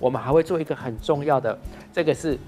我们还会做一个很重要的，这个是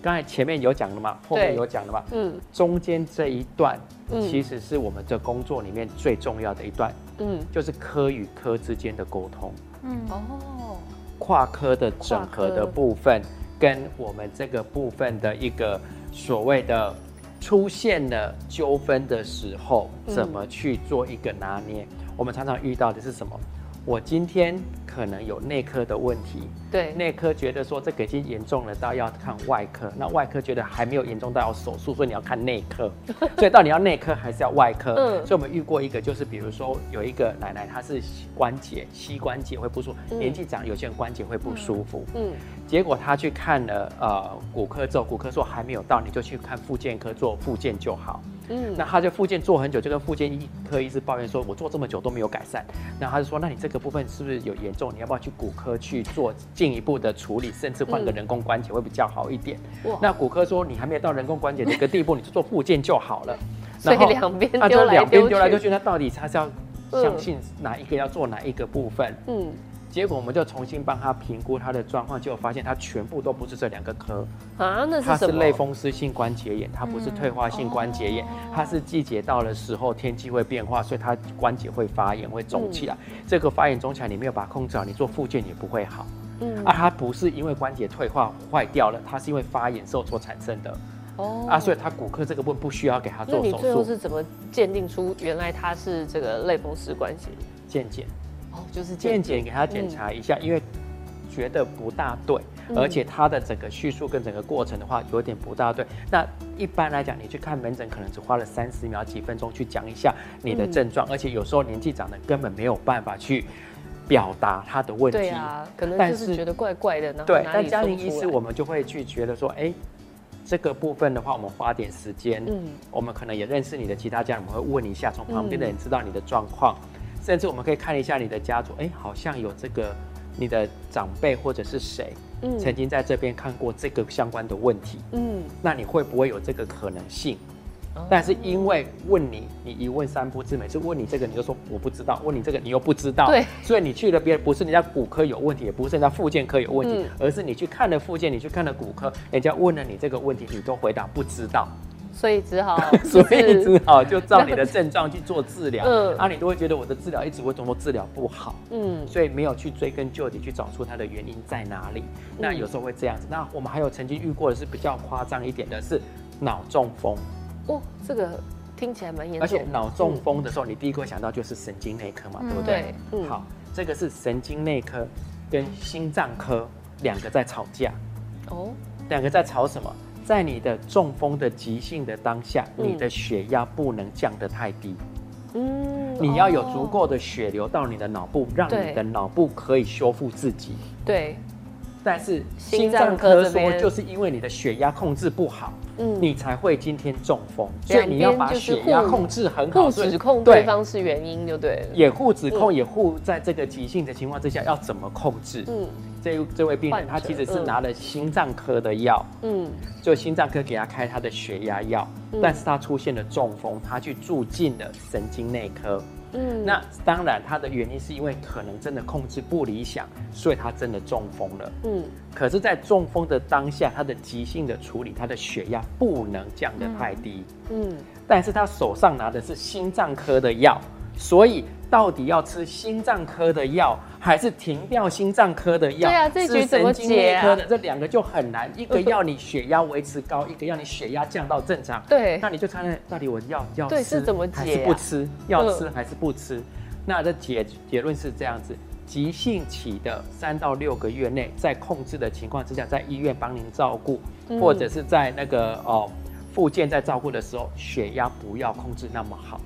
刚才前面有讲的嘛，后面有讲的嘛，嗯，中间这一段，其实是我们这工作里面最重要的一段，嗯，就是科与科之间的沟通，嗯，哦，跨科的整合的部分，跟我们这个部分的一个所谓的出现了纠纷的时候，怎么去做一个拿捏？我们常常遇到的是什么？我今天可能有内科的问题，对，内科觉得说这个已经严重了到要看外科，那外科觉得还没有严重到要手术，所以你要看内科，所以到底要内科还是要外科？嗯，所以我们遇过一个，就是比如说有一个奶奶，她是关节膝关节会不舒服，嗯、年纪长，有些人关节会不舒服，嗯，结果她去看了呃骨科之后，骨科说还没有到，你就去看复健科做复健就好。嗯，那他就复健做很久，就跟复健医科医师抱怨说：“我做这么久都没有改善。”那他就说：“那你这个部分是不是有严重？你要不要去骨科去做进一步的处理，甚至换个人工关节会比较好一点？”嗯、那骨科说：“你还没有到人工关节这个地步，你就做复健就好了。”所以两边他就两边丢来丢去，那到底他是要相信哪一个要做哪一个部分？嗯。结果我们就重新帮他评估他的状况，结果发现他全部都不是这两个科啊，那是什么？他是类风湿性关节炎，他不是退化性关节炎，他是季节到了时候天气会变化，所以他关节会发炎会肿起来。这个发炎肿起来你没有把它控制好，你做复健也不会好。嗯，啊，他不是因为关节退化坏掉了，他是因为发炎时候所产生的。哦，啊，所以他骨科这个部分不需要给他做手术。那你最后是怎么鉴定出原来他是这个类风湿关节炎？健检。就是健检给他检查一下，嗯、因为觉得不大对，嗯、而且他的整个叙述跟整个过程的话有点不大对。那一般来讲，你去看门诊可能只花了三十秒、几分钟去讲一下你的症状，嗯、而且有时候年纪长的根本没有办法去表达他的问题。对啊，可能就是觉得怪怪的。对，但家庭医师我们就会去觉得说，哎、欸，这个部分的话，我们花点时间，嗯，我们可能也认识你的其他家人，我们会问一下，从旁边的人知道你的状况。嗯甚至我们可以看一下你的家族，哎，好像有这个你的长辈或者是谁，嗯，曾经在这边看过这个相关的问题，嗯，那你会不会有这个可能性？哦、但是因为问你，你一问三不知，每次问你这个你就说我不知道，问你这个你又不知道，对，所以你去了别人不是人家骨科有问题，也不是人家附件科有问题，嗯、而是你去看了附件，你去看了骨科，人家问了你这个问题，你都回答不知道。所以只好，所以只好就照你的症状去做治疗。嗯，啊，你都会觉得我的治疗一直为什么治疗不好？嗯，所以没有去追根究底去找出它的原因在哪里。那有时候会这样子。那我们还有曾经遇过的是比较夸张一点的是脑中风。哦，这个听起来蛮严重。而且脑中风的时候，你第一个会想到就是神经内科嘛，对不对？嗯。好，这个是神经内科跟心脏科两个在吵架。哦，两个在吵什么？在你的中风的急性的当下，你的血压不能降得太低。嗯，你要有足够的血流到你的脑部，让你的脑部可以修复自己。对。但是心脏科说，就是因为你的血压控制不好，嗯，你才会今天中风。所以你要把血压控制很好。互指控对方是原因，就对了。也护指控，也护在这个急性的情况之下要怎么控制？嗯。这这位病人他其实是拿了心脏科的药，嗯，就心脏科给他开他的血压药，嗯、但是他出现了中风，他去住进了神经内科，嗯，那当然他的原因是因为可能真的控制不理想，所以他真的中风了，嗯，可是，在中风的当下，他的急性的处理，他的血压不能降得太低，嗯，但是他手上拿的是心脏科的药，所以。到底要吃心脏科的药，还是停掉心脏科的药？对啊，这局怎么解啊？这两个就很难，一个 要你血压维持高，一个要你血压降到正常。对，那你就看到底我要要吃还是不吃？要吃还是不吃？那这结结论是这样子：急性期的三到六个月内，在控制的情况之下，在医院帮您照顾，或者是在那个哦复健在照顾的时候，血压不要控制那么好。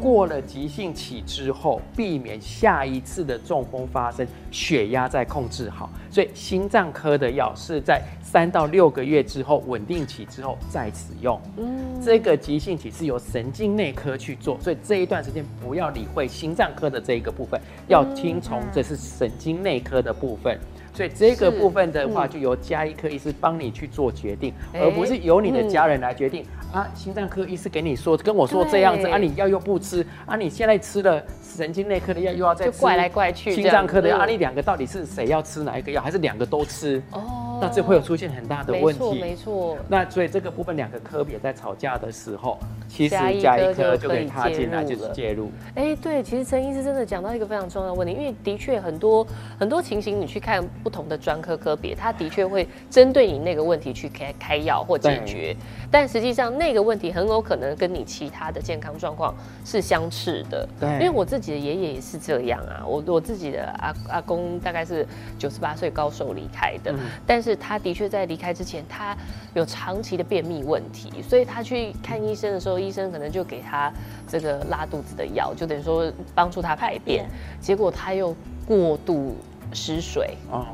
过了急性期之后，避免下一次的中风发生，血压再控制好。所以心脏科的药是在三到六个月之后稳定期之后再使用。嗯，这个急性期是由神经内科去做，所以这一段时间不要理会心脏科的这一个部分，要听从这是神经内科的部分。所以这个部分的话，就由加医科医师帮你去做决定，而不是由你的家人来决定。啊，心脏科医师给你说，跟我说这样子啊，你药又不吃啊，你现在吃了神经内科的药，又要再吃，怪来怪去，心脏科的药，啊，你两个到底是谁要吃哪一个药，还是两个都吃？哦。那这会有出现很大的问题，没错，没错。那所以这个部分两个科别在吵架的时候，其实加一科就可以踏进来就是介入。哎，对，其实陈医师真的讲到一个非常重要的问题，因为的确很多很多情形，你去看不同的专科科别，他的确会针对你那个问题去开开药或解决，但实际上那个问题很有可能跟你其他的健康状况是相斥的。对，因为我自己的爷爷也是这样啊，我我自己的阿阿公大概是九十八岁高寿离开的，但是。是，他的确在离开之前，他有长期的便秘问题，所以他去看医生的时候，医生可能就给他这个拉肚子的药，就等于说帮助他排便。结果他又过度失水，哦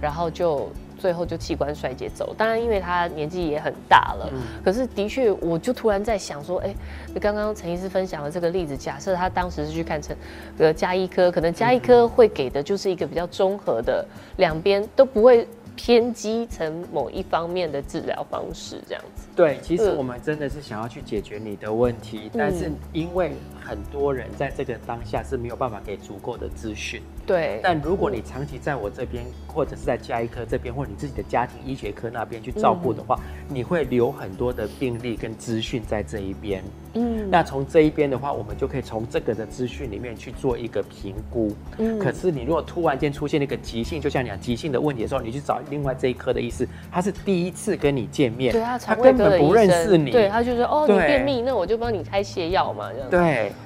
然后就最后就器官衰竭走。当然，因为他年纪也很大了，可是的确，我就突然在想说，哎，刚刚陈医师分享的这个例子，假设他当时是去看成呃加医科，可能加医科会给的就是一个比较综合的，两边都不会。偏激成某一方面的治疗方式，这样子。对，其实我们真的是想要去解决你的问题，嗯、但是因为很多人在这个当下是没有办法给足够的资讯。对。但如果你长期在我这边，或者是在加医科这边，或者你自己的家庭医学科那边去照顾的话，嗯、你会留很多的病例跟资讯在这一边。嗯。那从这一边的话，我们就可以从这个的资讯里面去做一个评估。嗯。可是你如果突然间出现一个急性，就像你讲急性的问题的时候，你去找另外这一科的医师，他是第一次跟你见面，对啊，他根本。不认识你，对他就说哦，你便秘，那我就帮你开泻药嘛，这样。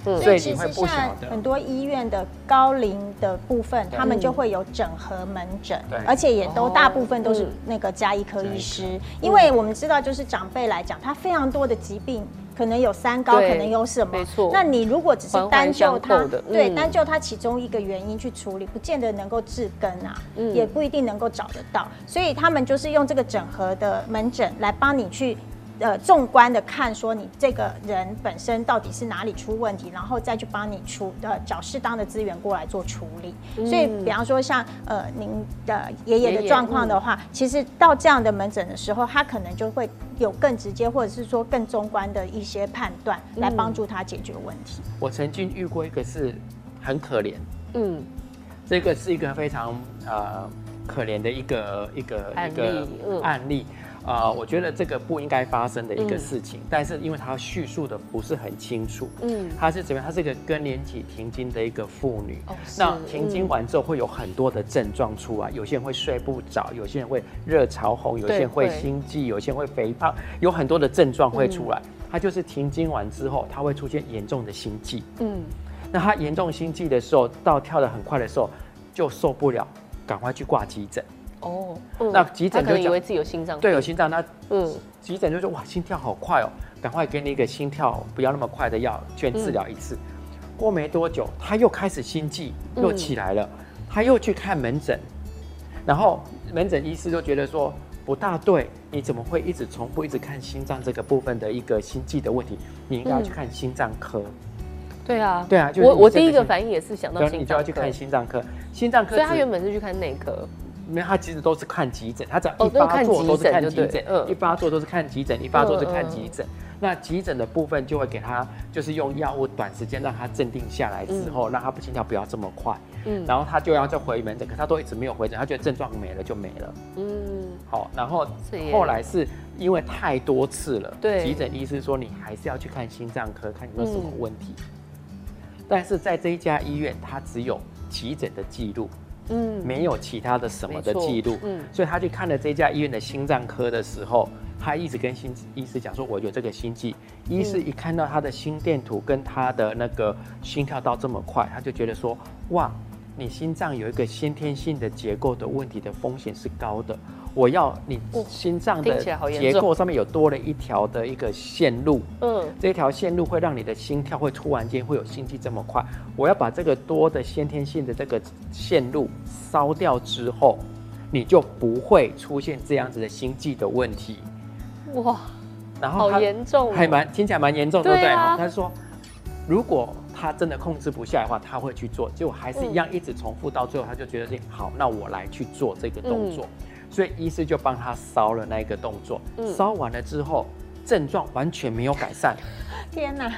对，所以其实像很多医院的高龄的部分，他们就会有整合门诊，而且也都大部分都是那个加医科医师，因为我们知道，就是长辈来讲，他非常多的疾病。可能有三高，可能有什么？没错。那你如果只是单就它，对，单就它其中一个原因去处理，不见得能够治根啊，也不一定能够找得到。所以他们就是用这个整合的门诊来帮你去。呃，纵观的看，说你这个人本身到底是哪里出问题，然后再去帮你处呃找适当的资源过来做处理。嗯、所以，比方说像呃您的爷爷的状况的话，爷爷嗯、其实到这样的门诊的时候，他可能就会有更直接或者是说更中观的一些判断，来帮助他解决问题。我曾经遇过一个是很可怜，嗯，这个是一个非常呃可怜的一个一个一个案例。啊、呃，我觉得这个不应该发生的一个事情，嗯、但是因为他叙述的不是很清楚，嗯，他是怎么样？他是一个更年期停经的一个妇女，哦、那停经完之后会有很多的症状出来，有些人会睡不着，有些人会热潮红，有些人会心悸，有些人会肥胖，有很多的症状会出来。他、嗯、就是停经完之后，他会出现严重的心悸，嗯，那他严重心悸的时候，到跳得很快的时候就受不了，赶快去挂急诊。哦，嗯、那急诊就以为自己有心脏，对，有心脏。那嗯，急诊就说哇，心跳好快哦，赶快给你一个心跳不要那么快的药，先治疗一次。嗯、过没多久，他又开始心悸，又起来了，嗯、他又去看门诊，然后门诊医师就觉得说不大对，你怎么会一直重复一直看心脏这个部分的一个心悸的问题？你应该要去看心脏科。嗯、对啊，对啊，我我第一个反应也是想到心脏科，你就要去看心脏科，心脏科。所以他原本是去看内科。因为他其实都是看急诊，他只要一发作都是看急诊，嗯，一发作都是看急诊，一发作是看急诊。那急诊的部分就会给他，就是用药物短时间让他镇定下来之后，让他不心跳不要这么快，嗯，然后他就要再回门诊，可他都一直没有回诊，他觉得症状没了就没了，嗯，好，然后后来是因为太多次了，对，急诊医师说你还是要去看心脏科，看有没有什么问题。但是在这一家医院，他只有急诊的记录。嗯，没有其他的什么的记录，嗯，所以他去看了这家医院的心脏科的时候，他一直跟心医师讲说，我有这个心悸。医师一看到他的心电图跟他的那个心跳到这么快，他就觉得说，哇，你心脏有一个先天性的结构的问题的风险是高的。我要你心脏的结构上面有多了一条的一个线路，嗯，这一条线路会让你的心跳会突然间会有心悸这么快。我要把这个多的先天性的这个线路烧掉之后，你就不会出现这样子的心悸的问题。哇，然后好严重，还蛮听起来蛮严重，对不对？他说，如果他真的控制不下来的话，他会去做，结果还是一样一直重复，到最后他就觉得，好，那我来去做这个动作。嗯、所以医师就帮他烧了那一个动作，烧、嗯、完了之后症状完全没有改善。天哪！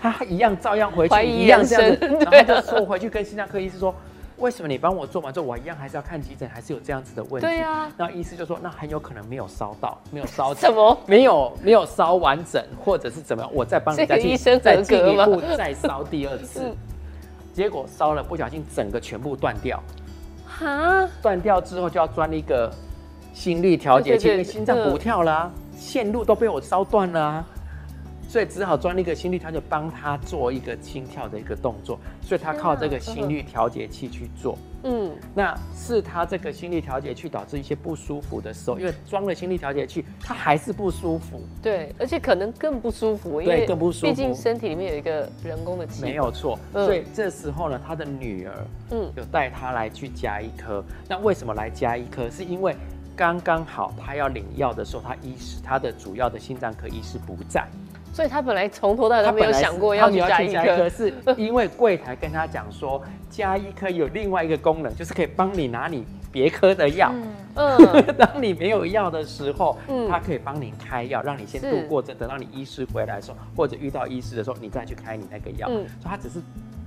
他一样照样回去，一样这样子，然后他就说回去跟心脏科医师说。为什么你帮我做完之后，我一样还是要看急诊，还是有这样子的问题？对啊，那医师就说，那很有可能没有烧到，没有烧什么，没有没有烧完整，或者是怎么样？我再帮你再去再进一步再烧第二次，嗯、结果烧了不小心整个全部断掉，哈，断掉之后就要装一个心率调节器，因为心脏不跳了、啊，线路都被我烧断了、啊。所以只好装一个心率调节，帮他做一个心跳的一个动作。所以他靠这个心率调节器去做。嗯，那是他这个心率调节器导致一些不舒服的时候，因为装了心率调节器，他还是不舒服。对，而且可能更不舒服。因为，更不舒服。毕竟身体里面有一个人工的器。没有错。所以这时候呢，他的女儿，嗯，有带他来去加医科。那为什么来加一颗？是因为刚刚好他要领药的时候，他医师他的主要的心脏科医师不在。所以他本来从头到尾都没有想过要去加医科，是因为柜台跟他讲说，加医科有另外一个功能，就是可以帮你拿你别科的药。嗯，当你没有药的时候，嗯，他可以帮你开药，让你先度过这，等到你医师回来的时候，或者遇到医师的时候，你再去开你那个药。所以他只是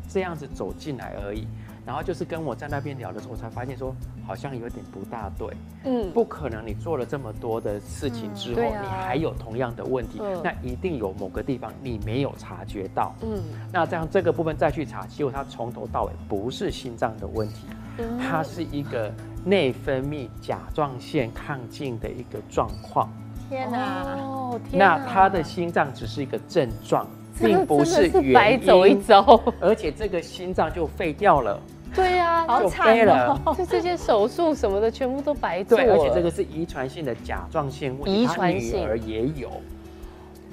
这样子走进来而已。然后就是跟我在那边聊的时候，我才发现说好像有点不大对。嗯，不可能，你做了这么多的事情之后，嗯啊、你还有同样的问题，嗯、那一定有某个地方你没有察觉到。嗯，那这样这个部分再去查，结果它从头到尾不是心脏的问题，嗯、它是一个内分泌甲状腺亢进的一个状况。天哪！哦，天哪！那他的心脏只是一个症状，并不是。白走一遭，而且这个心脏就废掉了。对呀，好惨了，就这些手术什么的全部都白做了。对，而且这个是遗传性的甲状腺问题，遗传性，女儿也有。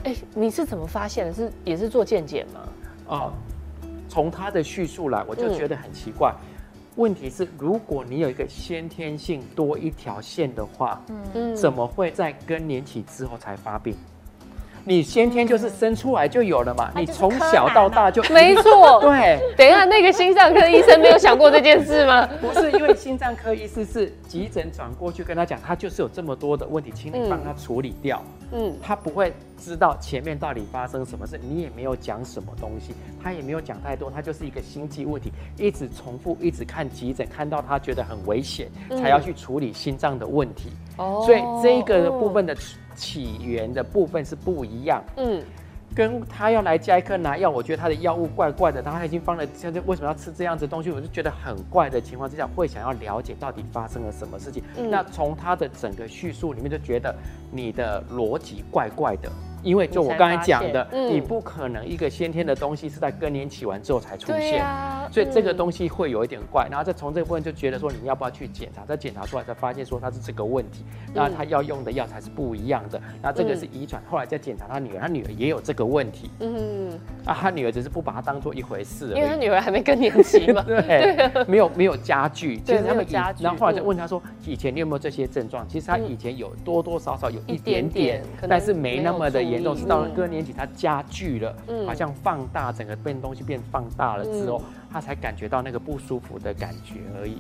哎，你是怎么发现的？是也是做健检吗？哦，从他的叙述来，我就觉得很奇怪。问题是，如果你有一个先天性多一条线的话，嗯，怎么会在更年期之后才发病？你先天就是生出来就有了嘛？你从小到大就没错。对，等一下，那个心脏科医生没有想过这件事吗？不是，因为心脏科医师是急诊转过去跟他讲，他就是有这么多的问题，请你帮他处理掉。嗯，他不会知道前面到底发生什么事，你也没有讲什么东西，他也没有讲太多，他就是一个心肌问题，一直重复，一直看急诊，看到他觉得很危险，才要去处理心脏的问题。哦，所以这个部分的。起源的部分是不一样，嗯，跟他要来加一颗拿药，我觉得他的药物怪怪的，他已经放了，现在为什么要吃这样子的东西？我就觉得很怪的情况之下，会想要了解到底发生了什么事情。嗯，那从他的整个叙述里面就觉得你的逻辑怪怪的。因为就我刚才讲的，你，你不可能一个先天的东西是在更年期完之后才出现，啊、所以这个东西会有一点怪。然后再从这个部分就觉得说，你要不要去检查？再检查出来才发现说他是这个问题，那他要用的药才是不一样的。那这个是遗传，后来再检查他女儿，他女儿也有这个问题。嗯，啊，他女儿只是不把它当做一回事，因为他女儿还没更年期嘛。对，对没有没有加剧，其实他们加剧。然后后来就问他说，以前你有没有这些症状？其实他以前有多多少少有一点点，但是没那么的严重，是到了更年期它加剧了，好像放大整个变东西变放大了之后，他才感觉到那个不舒服的感觉而已。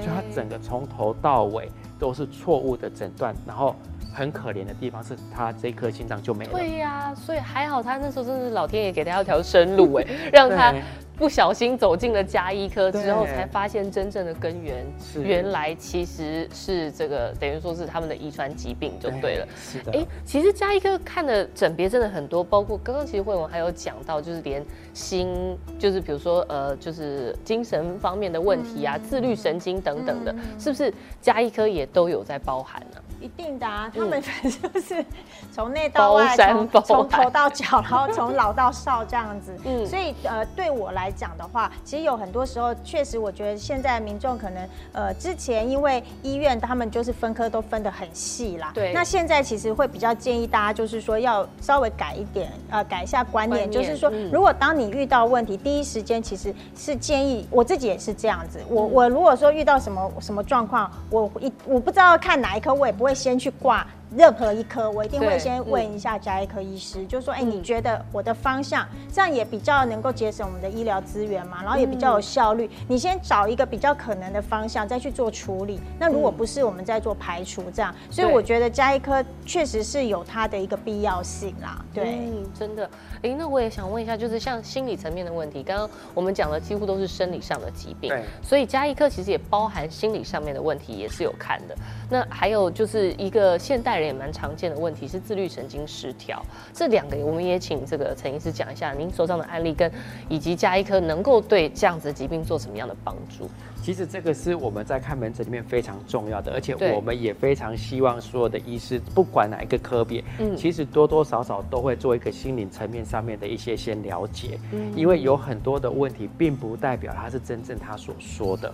就他整个从头到尾都是错误的诊断，然后很可怜的地方是他这颗心脏就没了。对呀，所以还好他那时候真的是老天爷给他一条生路哎，让他。不小心走进了加医科之后，才发现真正的根源，原来其实是这个，等于说是他们的遗传疾病就对了。是的。哎，其实加医科看的诊别真的很多，包括刚刚其实慧文还有讲到，就是连心，就是比如说呃，就是精神方面的问题啊，自律神经等等的，是不是加医科也都有在包含呢？一定的啊，他们反正就是从内到外，从从头到脚，然后从老到少这样子。嗯，所以呃，对我来讲的话，其实有很多时候，确实我觉得现在民众可能呃，之前因为医院他们就是分科都分得很细啦。对。那现在其实会比较建议大家，就是说要稍微改一点，呃，改一下观念，观念就是说，如果当你遇到问题，第一时间其实是建议我自己也是这样子。我我如果说遇到什么什么状况，我一我不知道看哪一科，我也不会。会先去挂任何一科，我一定会先问一下加医科医师，就说，哎，你觉得我的方向这样也比较能够节省我们的医疗资源嘛，然后也比较有效率。你先找一个比较可能的方向，再去做处理。那如果不是，我们再做排除这样。所以我觉得加医科确实是有它的一个必要性啦。对，真的。哎，那我也想问一下，就是像心理层面的问题，刚刚我们讲的几乎都是生理上的疾病，对，所以加医科其实也包含心理上面的问题，也是有看的。那还有就是一个现代人也蛮常见的问题是自律神经失调，这两个我们也请这个陈医师讲一下，您手上的案例跟以及加医科能够对这样子的疾病做什么样的帮助？其实这个是我们在看门诊里面非常重要的，而且我们也非常希望所有的医师，不管哪一个科别，嗯，其实多多少少都会做一个心理层面上面的一些先了解，嗯，因为有很多的问题，并不代表他是真正他所说的。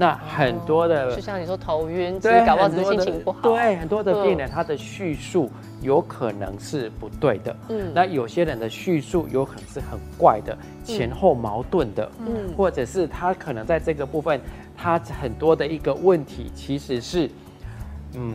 那很多的，就像你说头晕，对，搞不好只是心情不好。对，很多的病人他的叙述有可能是不对的。嗯，那有些人的叙述有可能是很怪的，前后矛盾的。嗯，或者是他可能在这个部分，他很多的一个问题其实是，嗯，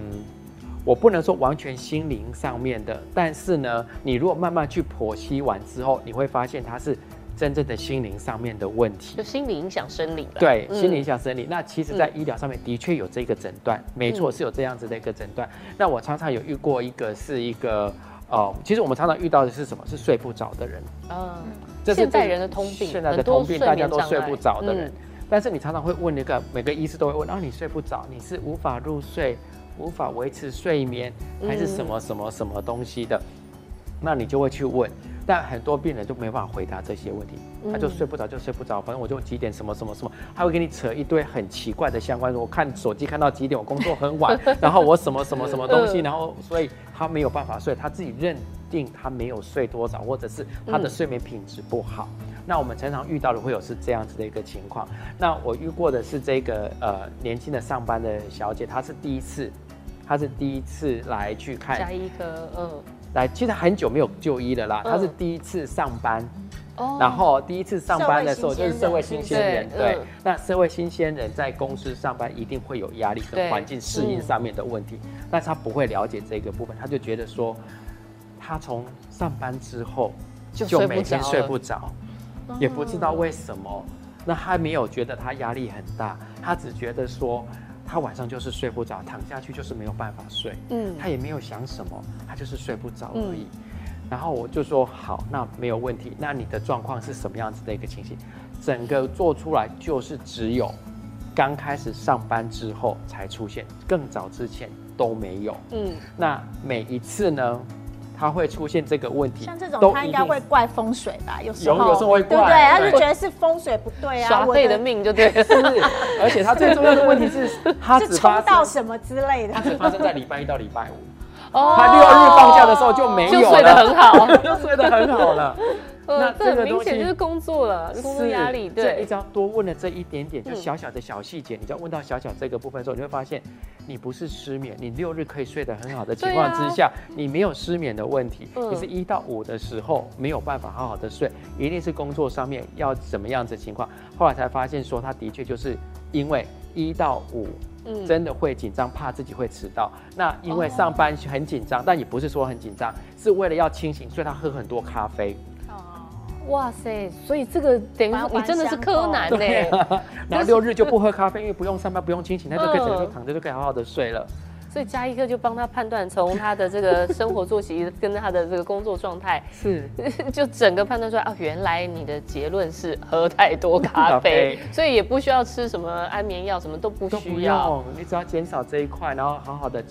我不能说完全心灵上面的，但是呢，你如果慢慢去剖析完之后，你会发现他是。真正的心灵上面的问题，就心理影响生理。对，心理影响生理。那其实，在医疗上面的确有这个诊断，没错，是有这样子的一个诊断。那我常常有遇过一个，是一个，哦，其实我们常常遇到的是什么？是睡不着的人。嗯，这是现代人的通病，现在的通病，大家都睡不着的人。但是你常常会问那个，每个医师都会问，啊，你睡不着，你是无法入睡，无法维持睡眠，还是什么什么什么东西的？那你就会去问。但很多病人就没办法回答这些问题，他就睡不着，就睡不着，反正我就几点什么什么什么，他会给你扯一堆很奇怪的相关。我看手机看到几点，我工作很晚，然后我什么什么什么东西，然后所以他没有办法睡，他自己认定他没有睡多少，或者是他的睡眠品质不好。那我们常常遇到的会有是这样子的一个情况。那我遇过的是这个呃年轻的上班的小姐，她是第一次，她是第一次来去看加医科，嗯。来，其实很久没有就医了啦。他是第一次上班，然后第一次上班的时候就是社会新鲜人。对，那社会新鲜人在公司上班一定会有压力跟环境适应上面的问题，但是他不会了解这个部分，他就觉得说，他从上班之后就每天睡不着，也不知道为什么。那他没有觉得他压力很大，他只觉得说。他晚上就是睡不着，躺下去就是没有办法睡。嗯，他也没有想什么，他就是睡不着而已。嗯、然后我就说好，那没有问题。那你的状况是什么样子的一个情形？整个做出来就是只有刚开始上班之后才出现，更早之前都没有。嗯，那每一次呢？他会出现这个问题，像这种他应该会怪风水吧？有时候有，有时候会怪，对不对？他就觉得是风水不对啊，耍废的命就对。是，而且他最重要的问题是，他只发到什么之类的，他只发生在礼拜一到礼拜五。哦，他六日放假的时候就没有了，就睡得很好，就睡得很好了。那这个明显就是工作了，工作压力。对，你只要多问了这一点点，就小小的小细节，你只要问到小小这个部分的时候，你会发现，你不是失眠，你六日可以睡得很好的情况之下，你没有失眠的问题。你是一到五的时候没有办法好好的睡，一定是工作上面要怎么样子情况。后来才发现说，他的确就是因为一到五，真的会紧张，怕自己会迟到。那因为上班很紧张，但也不是说很紧张，是为了要清醒，所以他喝很多咖啡。哇塞！所以这个等于说你真的是柯南呢。然后 六日就不喝咖啡，因为不用上班，不用清醒，他就可以整个躺着就可以好好的睡了。所以家医科就帮他判断，从他的这个生活作息跟他的这个工作状态，是 就整个判断出来啊，原来你的结论是喝太多咖啡，所以也不需要吃什么安眠药，什么都不需要，你只要减少这一块，然后好好的。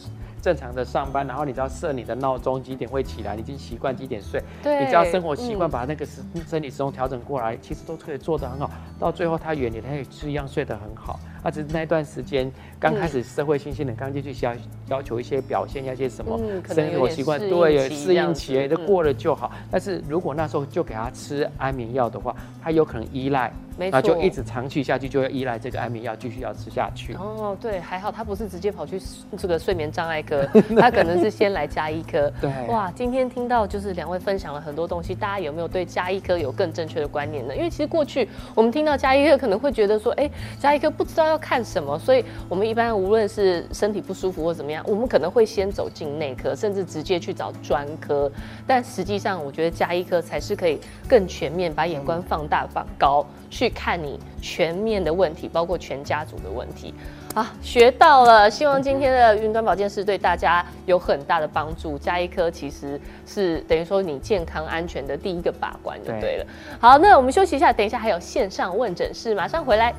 正常的上班，然后你只要设你的闹钟几点会起来，你已经习惯几点睡，对你只要生活习惯把那个生生理时钟调整过来，其实都可以做得很好。到最后他远离，他也是一样睡得很好。他只是那段时间刚开始社会新鲜人刚进去，需要要求一些表现，要些什么生活习惯，对，有适应期的过了就好。但是如果那时候就给他吃安眠药的话，他有可能依赖。那错就一直长期下去，就要依赖这个安眠药，继续要吃下去。哦，对，还好他不是直接跑去这个睡眠障碍科，他可能是先来加医科。对，哇，今天听到就是两位分享了很多东西，大家有没有对加医科有更正确的观念呢？因为其实过去我们听到加医科可能会觉得说，哎，加医科不知道要看什么，所以我们一般无论是身体不舒服或怎么样，我们可能会先走进内科，甚至直接去找专科。但实际上，我觉得加医科才是可以更全面，把眼光放大放高，去看你全面的问题，包括全家族的问题。啊，学到了！希望今天的云端保健室对大家有很大的帮助。加医科其实是等于说你健康安全的第一个把关，就对了。对。好，那我们休息一下，等一下还有线上问诊室，马上回来。